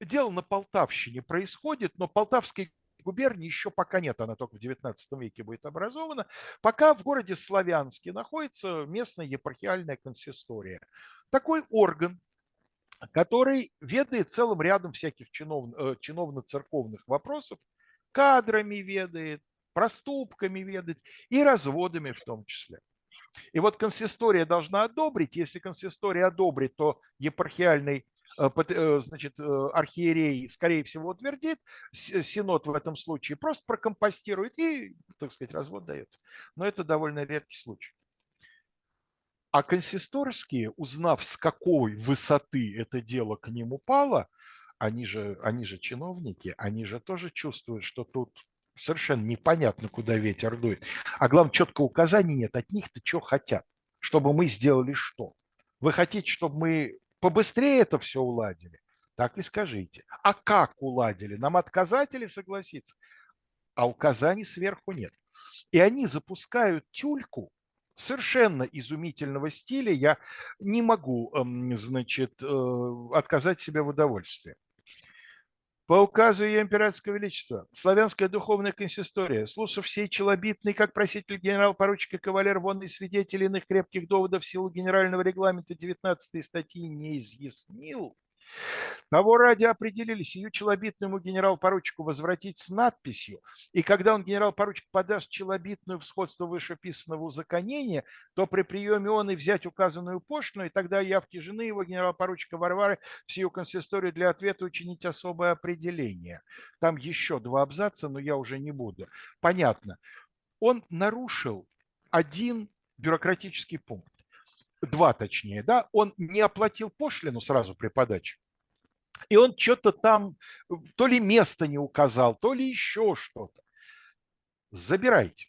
дело на Полтавщине происходит, но Полтавской губернии еще пока нет, она только в XIX веке будет образована, пока в городе Славянске находится местная епархиальная консистория. Такой орган, который ведает целым рядом всяких чинов, э, чиновно-церковных вопросов, кадрами ведает, проступками ведает и разводами в том числе. И вот консистория должна одобрить. Если консистория одобрит, то епархиальный значит, э, архиерей, скорее всего, утвердит, синод в этом случае просто прокомпостирует и, так сказать, развод дается. Но это довольно редкий случай. А консисторские, узнав, с какой высоты это дело к ним упало, они же, они же чиновники, они же тоже чувствуют, что тут совершенно непонятно, куда ветер дует. А главное, четко указаний нет от них-то, что хотят, чтобы мы сделали что. Вы хотите, чтобы мы побыстрее это все уладили? Так и скажите. А как уладили? Нам отказать или согласиться? А указаний сверху нет. И они запускают тюльку совершенно изумительного стиля. Я не могу, эм, значит, э, отказать себе в удовольствии. По указу Ее Императорского Величества, славянская духовная консистория, слушав всей челобитный, как проситель генерал-поручика кавалер вонный свидетель иных крепких доводов в силу генерального регламента 19 статьи не изъяснил, того ради определились ее челобитному генерал-поручику возвратить с надписью, и когда он, генерал-поручик, подаст челобитную в сходство вышеписанного узаконения, то при приеме он и взять указанную пошлину, и тогда явки жены его, генерал-поручика Варвары, в сию консисторию для ответа учинить особое определение. Там еще два абзаца, но я уже не буду. Понятно. Он нарушил один бюрократический пункт два точнее, да, он не оплатил пошлину сразу при подаче, и он что-то там, то ли место не указал, то ли еще что-то. Забирайте.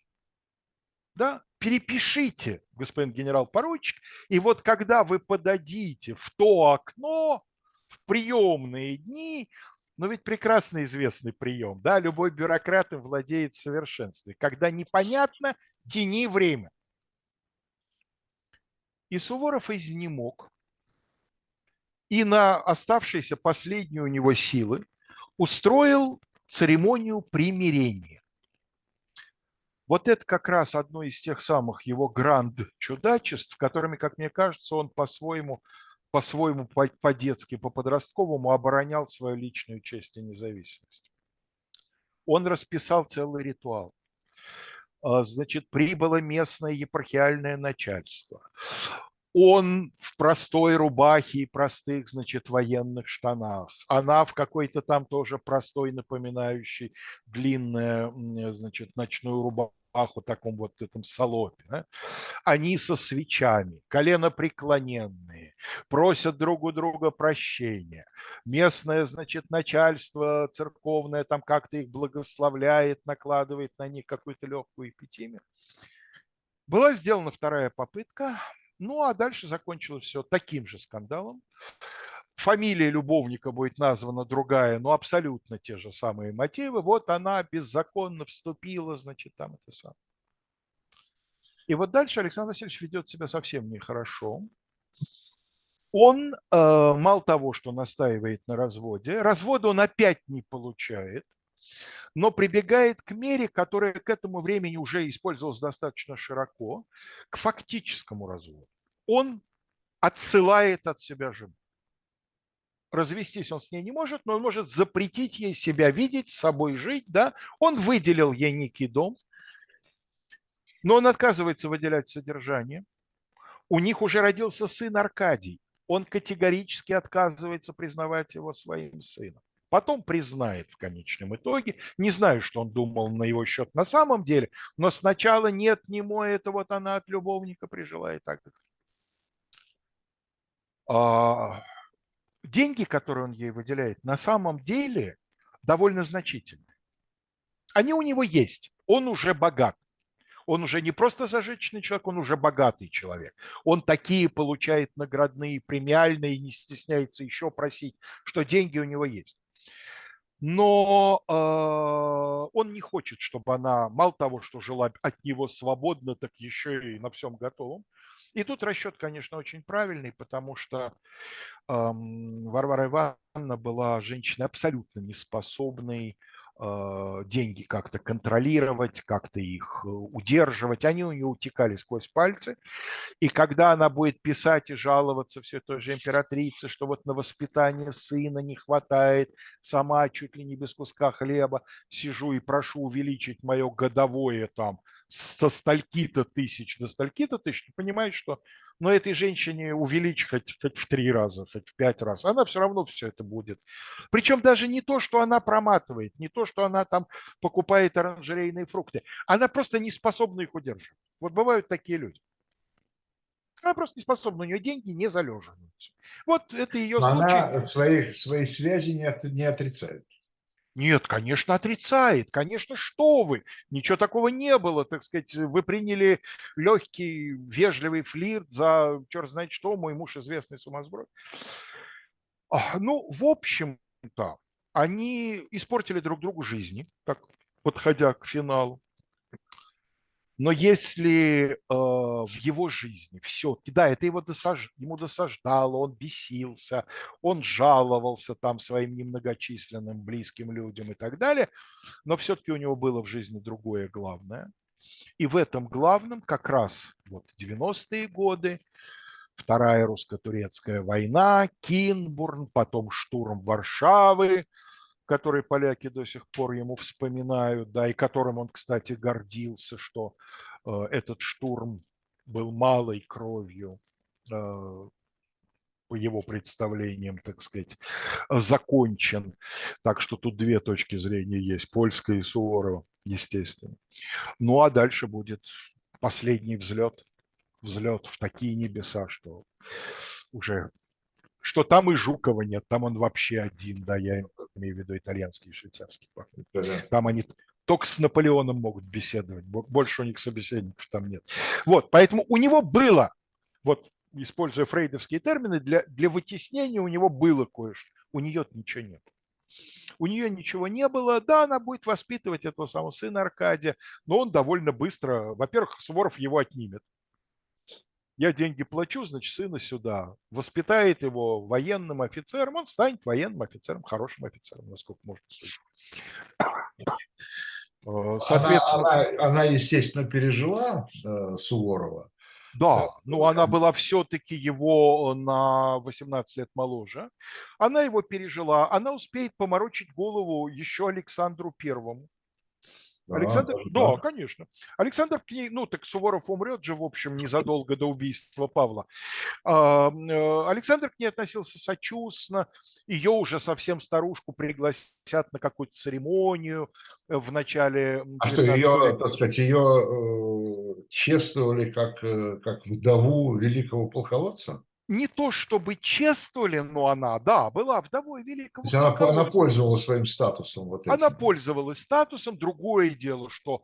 Да, перепишите, господин генерал-поручик, и вот когда вы подадите в то окно, в приемные дни, но ведь прекрасно известный прием, да, любой бюрократ им владеет совершенством. Когда непонятно, тяни время. И Суворов изнемог, и на оставшиеся последние у него силы устроил церемонию примирения. Вот это как раз одно из тех самых его гранд-чудачеств, которыми, как мне кажется, он по-своему, по-своему, по-детски, по-подростковому оборонял свою личную честь и независимость. Он расписал целый ритуал. А, значит, прибыло местное епархиальное начальство он в простой рубахе и простых, значит, военных штанах. Она в какой-то там тоже простой, напоминающей длинную, значит, ночную рубаху, таком вот этом салопе. Они со свечами, колено преклоненные, просят друг у друга прощения. Местное, значит, начальство церковное там как-то их благословляет, накладывает на них какую-то легкую эпитимию. Была сделана вторая попытка – ну, а дальше закончилось все таким же скандалом. Фамилия любовника будет названа другая, но абсолютно те же самые мотивы. Вот она беззаконно вступила, значит, там это самое. И вот дальше Александр Васильевич ведет себя совсем нехорошо. Он, э, мало того, что настаивает на разводе, развода он опять не получает но прибегает к мере, которая к этому времени уже использовалась достаточно широко, к фактическому разводу. Он отсылает от себя жену. Развестись он с ней не может, но он может запретить ей себя видеть, с собой жить. Да? Он выделил ей некий дом, но он отказывается выделять содержание. У них уже родился сын Аркадий. Он категорически отказывается признавать его своим сыном. Потом признает в конечном итоге. Не знаю, что он думал на его счет на самом деле, но сначала нет, не мой, это вот она от любовника прижила и так далее. А, деньги, которые он ей выделяет, на самом деле довольно значительные. Они у него есть. Он уже богат. Он уже не просто зажиточный человек, он уже богатый человек. Он такие получает наградные, премиальные, не стесняется еще просить, что деньги у него есть но э, он не хочет, чтобы она, мало того, что жила от него свободно, так еще и на всем готовом. И тут расчет, конечно, очень правильный, потому что э, Варвара Ивановна была женщиной абсолютно неспособной деньги как-то контролировать, как-то их э, удерживать. Они у нее утекали сквозь пальцы. И когда она будет писать и жаловаться все той же императрице, что вот на воспитание сына не хватает, сама чуть ли не без куска хлеба сижу и прошу увеличить мое годовое там со стальки-то тысяч до стальки-то тысяч, ты понимаешь, что но этой женщине увеличь хоть, хоть в три раза, хоть в пять раз, она все равно все это будет. Причем даже не то, что она проматывает, не то, что она там покупает оранжерейные фрукты, она просто не способна их удерживать. Вот бывают такие люди. Она просто не способна, у нее деньги не залеживаются. Вот это ее Но случай. она своих, свои связи не, от- не отрицает. Нет, конечно, отрицает. Конечно, что вы? Ничего такого не было, так сказать. Вы приняли легкий, вежливый флирт за черт знает что, мой муж известный сумасброд. Ну, в общем-то, они испортили друг другу жизни, так подходя к финалу. Но если э, в его жизни все-таки, да, это его досаж... ему досаждало, он бесился, он жаловался там своим немногочисленным близким людям и так далее, но все-таки у него было в жизни другое главное. И в этом главном как раз вот 90-е годы, Вторая русско-турецкая война, Кинбурн, потом штурм Варшавы, который поляки до сих пор ему вспоминают, да, и которым он, кстати, гордился, что э, этот штурм был малой кровью э, по его представлениям, так сказать, закончен. Так что тут две точки зрения есть, польская и Суворова, естественно. Ну а дальше будет последний взлет, взлет в такие небеса, что уже что там и Жукова нет, там он вообще один, да, я имею в виду итальянский и швейцарский пахнет. Да. Там они только с Наполеоном могут беседовать, бо- больше у них собеседников там нет. Вот, поэтому у него было, вот, используя фрейдовские термины, для, для вытеснения у него было кое-что, у нее ничего нет. У нее ничего не было, да, она будет воспитывать этого самого сына Аркадия, но он довольно быстро, во-первых, Суворов его отнимет. Я деньги плачу, значит, сына сюда. Воспитает его военным офицером, он станет военным офицером, хорошим офицером, насколько можно судить. Э, Соответственно, Она, она- она, естественно, пережила э, Суворова. да, да, ну она была все-таки его на 18 лет моложе. Она его пережила, она успеет поморочить голову еще Александру Первому. Да, Александр, да, так. конечно. Александр к ней, ну так Суворов умрет же, в общем, незадолго до убийства Павла. А, э, Александр к ней относился сочувственно. Ее уже совсем старушку пригласят на какую-то церемонию э, в начале А что, 19 ее, так сказать, ее э, чествовали как, как вдову великого полководца? Не то чтобы чествовали, но она, да, была вдовой То великого есть она, она пользовалась своим статусом вот этим. Она пользовалась статусом. Другое дело, что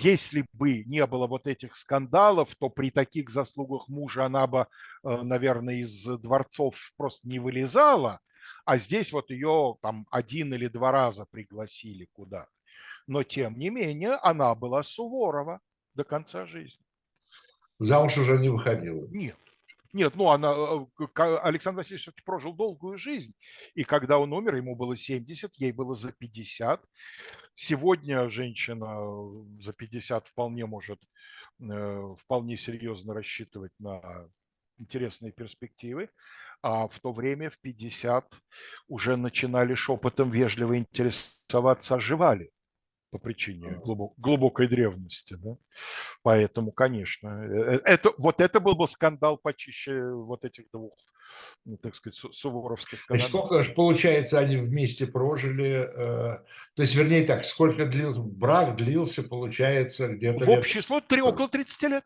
если бы не было вот этих скандалов, то при таких заслугах мужа она бы, э, наверное, из дворцов просто не вылезала. А здесь вот ее там один или два раза пригласили куда. Но тем не менее она была Суворова до конца жизни. Замуж уже не выходила. Нет. Нет, ну она, э, к- Александр Васильевич всё-таки прожил долгую жизнь. И когда он умер, ему было 70, ей было за 50. Сегодня женщина э, за 50 вполне может э, вполне серьезно рассчитывать на интересные перспективы. А в то время, в 50, уже начинали шепотом вежливо интересоваться, оживали по причине глубок- глубокой древности. Да? Поэтому, конечно, э, это, вот это был бы скандал почище вот этих двух, ну, так сказать, су- суворовских Значит, сколько, ж, получается, они вместе прожили? э, то есть, вернее так, сколько длился, брак длился, получается, где-то В число три, около 30 лет.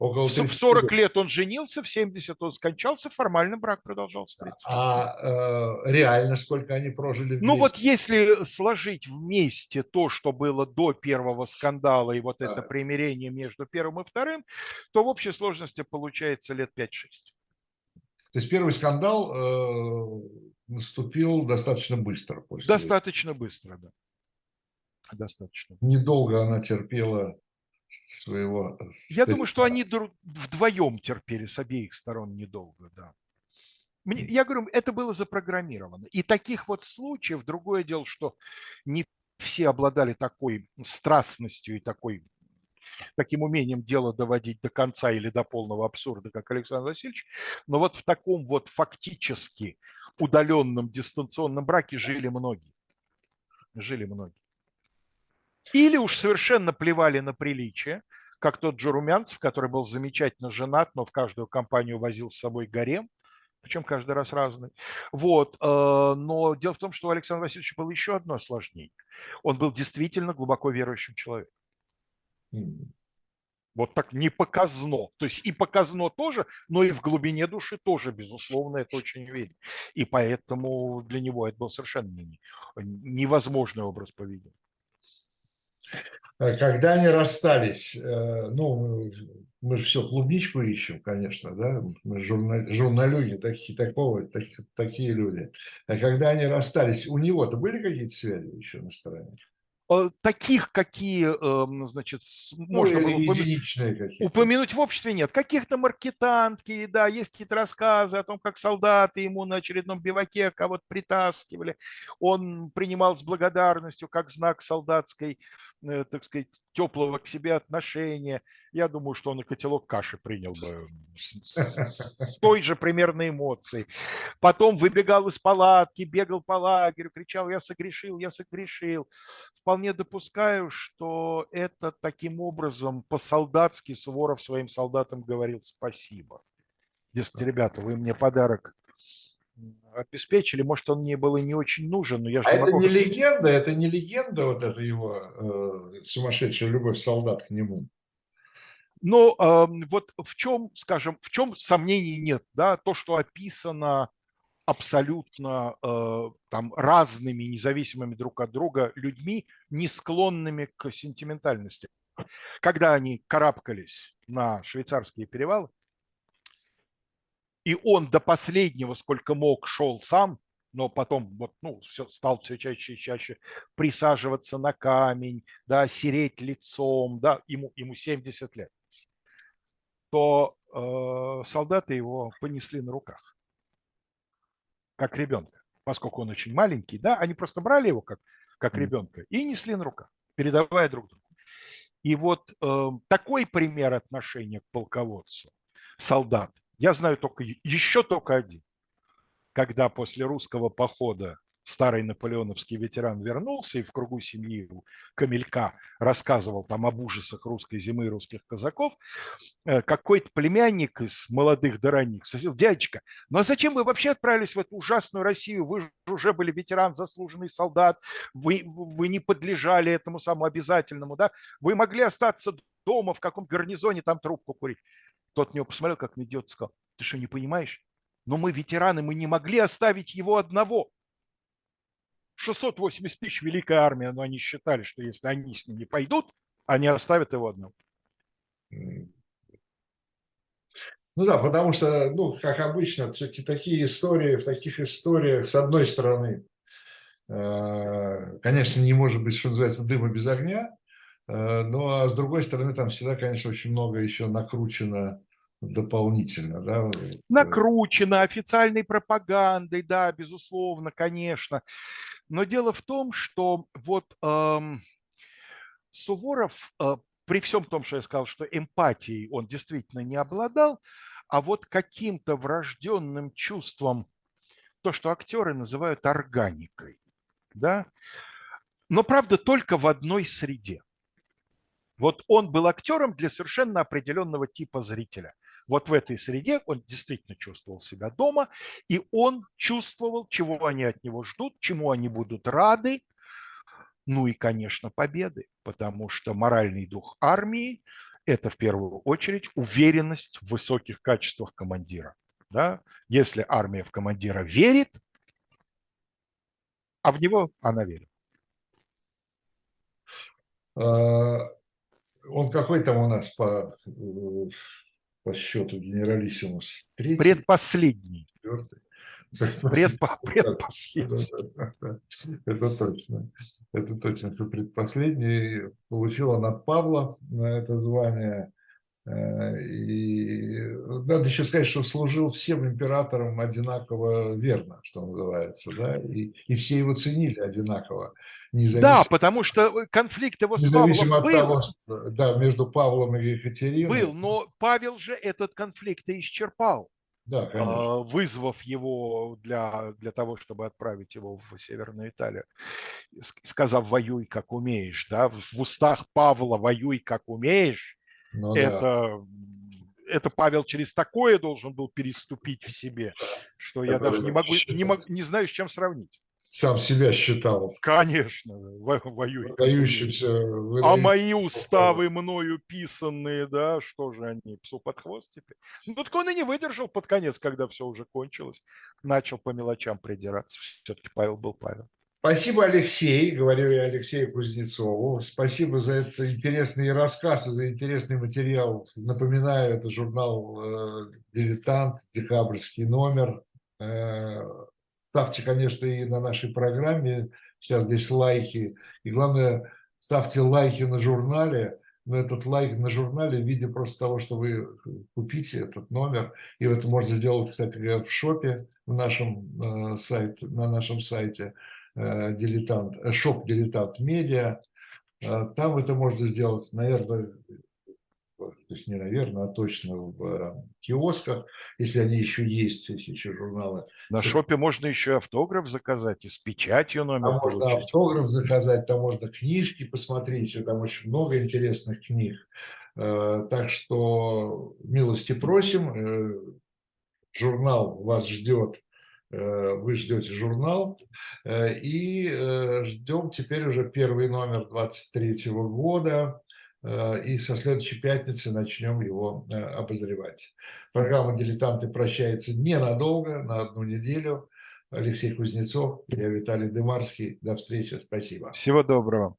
Около В с- в 30 40 лет. он женился, в 70 он скончался, формально брак продолжался 30. А э, реально сколько они прожили вместе? Ну вот если сложить вместе то, что было до первого скандала и вот это Да. примирение между первым и вторым, то в общей сложности получается лет 5-6. То есть первый скандал э, наступил достаточно быстро после. Достаточно быстро, да. Достаточно. Недолго она терпела своего. э, Я думаю, что они вдвоем терпели с обеих сторон недолго, да. Мне, я говорю, это было запрограммировано. И таких вот случаев, другое дело, что не все обладали такой страстностью и такой, таким умением дело доводить до конца или до полного абсурда, как Александр Васильевич. Но вот в таком вот фактически удаленном дистанционном браке жили многие. Жили многие. Или уж совершенно плевали на приличие, как тот же Румянцев, который был замечательно женат, но в каждую компанию возил с собой гарем, причем каждый раз разный. Вот. э, Но дело в том, что у Александра Васильевича было еще одно осложнение. Он был действительно глубоко верующим человеком. Вот так не показно. То есть и показно тоже, но и в глубине души тоже, безусловно, это очень видно. И поэтому для него это был совершенно невозможный образ поведения. Э, когда они расстались, э, ну, мы же все клубничку ищем, конечно, да, мы журнал, журналюги, такие, такого, такие, такие люди. А когда они расстались, у него-то были какие-то связи еще на стороне? Э, таких, какие, эм, значит, ну, можно было упомянуть, упомянуть в обществе нет. Каких-то маркетантки, да, есть какие-то рассказы о том, как солдаты ему на очередном биваке кого-то притаскивали. Он принимал с благодарностью, как знак солдатской, э, так сказать, теплого к себе отношения. Я думаю, что он и котелок каши принял бы с, с (laughs) той же примерно эмоцией. Потом выбегал из палатки, бегал по лагерю, кричал, я согрешил, я согрешил. Вполне допускаю, что это таким образом по-солдатски Суворов своим солдатам говорил спасибо. Дескать, ребята, вы мне подарок обеспечили. Может, он мне был и не очень нужен, но я же а не это не легенда, это не легенда, вот эта его э, сумасшедшая любовь солдат к нему. Но вот в чем, скажем, в чем сомнений нет, да, то, что описано абсолютно э, там разными, независимыми друг от друга людьми, не склонными к сентиментальности. Когда они карабкались на швейцарские перевалы, и он до последнего, сколько мог, шел сам, но потом вот, ну, все, стал все чаще и чаще присаживаться на камень, да, сереть лицом, да, ему, ему 70 лет то э, солдаты его понесли на руках, как ребенка. Поскольку он очень маленький, да, они просто брали его как, как ребенка и несли на руках, передавая друг другу. И вот э, такой пример отношения к полководцу, солдат, я знаю только еще только один. Когда после русского похода старый наполеоновский ветеран вернулся и в кругу семьи Камелька рассказывал там об ужасах русской зимы и русских казаков, э, какой-то племянник из молодых до ранних спросил, дядечка, ну а зачем вы вообще отправились в эту ужасную Россию? Вы же уже были ветеран, заслуженный солдат, вы, вы не подлежали этому самому обязательному, да? Вы могли остаться дома в каком гарнизоне, там трубку курить. Тот на него посмотрел, как на идиот, сказал, ты что, не понимаешь? Но мы ветераны, мы не могли оставить его одного. 680 тысяч великая армия, но они считали, что если они с ним не пойдут, они оставят его одного. Ну да, потому что, ну, как обычно, все-таки такие истории, в таких историях, с одной стороны, э, конечно, не может быть, что называется, дыма без огня, э, но а с другой стороны, там всегда, конечно, очень много еще накручено дополнительно, да? Накручено официальной пропагандой, да, безусловно, конечно. Но дело в том, что вот эм, Суворов, э, при всем том, что я сказал, что эмпатией он действительно не обладал, а вот каким-то врожденным чувством, то, что актеры называют органикой, да, но, правда, только в одной среде. Вот он был актером для совершенно определенного типа зрителя – вот в этой среде он действительно чувствовал себя дома, и он чувствовал, чего они от него ждут, чему они будут рады, ну и, конечно, победы, потому что моральный дух армии – это в первую очередь уверенность в высоких качествах командира. Да? Если армия в командира верит, а в него она верит. А, он какой там у нас по по счету генералиссимус. Третий, предпоследний. Четвертый. Предпо, (laughs) предпоследний. (laughs) Это точно. Это точно, что предпоследний. Получил он от Павла на это звание. Э, и надо еще сказать, что служил всем императорам одинаково верно, что называется, да, и, и все его ценили одинаково. Да, потому что конфликт его с Павлом был. Того, что, да, между Павлом и Екатериной. Был, но Павел же этот конфликт и исчерпал. Да, конечно. вызвав его для, для того, чтобы отправить его в Северную Италию, сказав «воюй, как умеешь». Да? В устах Павла «воюй, как умеешь» Ну, это, да. это Павел через такое должен был переступить в себе, что это я даже не могу, не, могу, не знаю, с чем сравнить. сам себя считал Конечно, во- умеешь. выдающимся. А мои уставы мною писанные, да, что же они, псу под хвост теперь? Ну, так он и не выдержал под конец, когда все уже кончилось. Начал по мелочам придираться. Все-таки Павел был Павел. Спасибо, Алексей, говорю я Алексею Кузнецову. Спасибо за этот интересный рассказ за интересный материал. Напоминаю, это журнал э, «Дилетант», декабрьский номер. Э, ставьте, конечно, и на нашей программе. Сейчас здесь лайки. И главное, ставьте лайки на журнале. Но этот лайк на журнале в виде просто того, что вы купите этот номер. И это можно сделать, кстати в шопе в нашем э, сайте, на нашем сайте дилетант, э, шоп дилетант медиа. Э, Там это можно сделать, наверное, то есть не наверное, а точно в э, киосках, если они еще есть, если еще журналы. На шопе можно еще автограф заказать, и с печатью номер Там можно автограф заказать, там можно книжки посмотреть, там очень много интересных книг. Э, Так что милости просим. Э, Журнал вас ждет, э, вы ждете журнал. Э, И э, ждем теперь уже первый номер 23 года. Э, И со следующей пятницы начнем его э, обозревать. Программа «Дилетанты» прощается ненадолго, на одну неделю. Алексей Кузнецов, я Виталий Дымарский. До встречи, спасибо. Всего доброго.